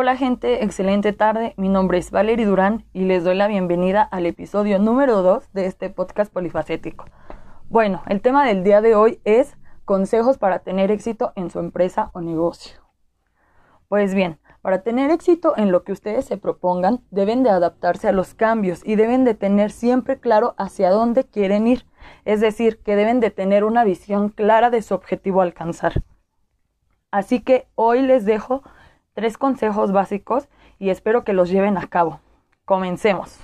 Hola gente, excelente tarde. Mi nombre es Valerie Durán y les doy la bienvenida al episodio número 2 de este podcast polifacético. Bueno, el tema del día de hoy es consejos para tener éxito en su empresa o negocio. Pues bien, para tener éxito en lo que ustedes se propongan, deben de adaptarse a los cambios y deben de tener siempre claro hacia dónde quieren ir. Es decir, que deben de tener una visión clara de su objetivo a alcanzar. Así que hoy les dejo tres consejos básicos y espero que los lleven a cabo. Comencemos.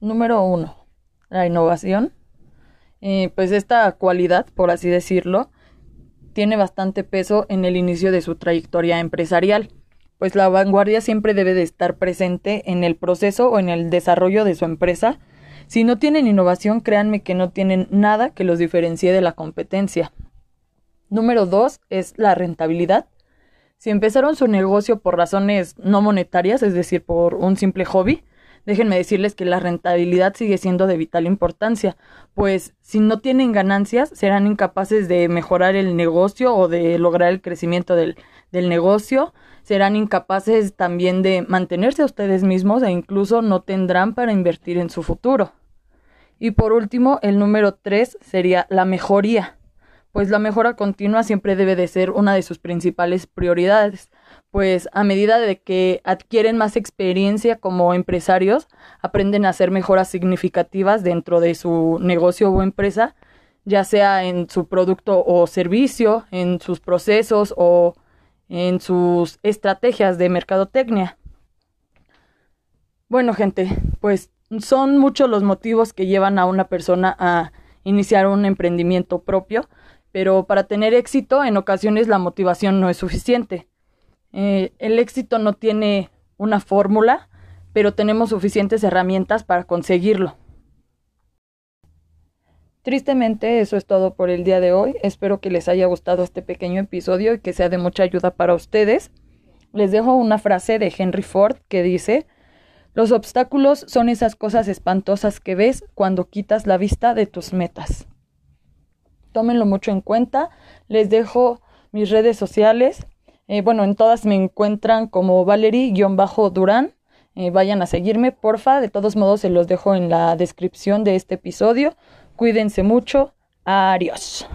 Número uno, la innovación. Eh, pues esta cualidad, por así decirlo, tiene bastante peso en el inicio de su trayectoria empresarial, pues la vanguardia siempre debe de estar presente en el proceso o en el desarrollo de su empresa si no tienen innovación, créanme que no tienen nada que los diferencie de la competencia. Número dos es la rentabilidad. Si empezaron su negocio por razones no monetarias, es decir, por un simple hobby, déjenme decirles que la rentabilidad sigue siendo de vital importancia, pues si no tienen ganancias serán incapaces de mejorar el negocio o de lograr el crecimiento del, del negocio, serán incapaces también de mantenerse a ustedes mismos e incluso no tendrán para invertir en su futuro. Y por último, el número tres sería la mejoría, pues la mejora continua siempre debe de ser una de sus principales prioridades, pues a medida de que adquieren más experiencia como empresarios, aprenden a hacer mejoras significativas dentro de su negocio o empresa, ya sea en su producto o servicio, en sus procesos o en sus estrategias de mercadotecnia. Bueno, gente, pues son muchos los motivos que llevan a una persona a iniciar un emprendimiento propio, pero para tener éxito en ocasiones la motivación no es suficiente. Eh, el éxito no tiene una fórmula, pero tenemos suficientes herramientas para conseguirlo. Tristemente, eso es todo por el día de hoy. Espero que les haya gustado este pequeño episodio y que sea de mucha ayuda para ustedes. Les dejo una frase de Henry Ford que dice, los obstáculos son esas cosas espantosas que ves cuando quitas la vista de tus metas. Tómenlo mucho en cuenta. Les dejo mis redes sociales. Eh, bueno, en todas me encuentran como Valerie-Durán. Eh, vayan a seguirme, porfa. De todos modos, se los dejo en la descripción de este episodio. Cuídense mucho. Adiós.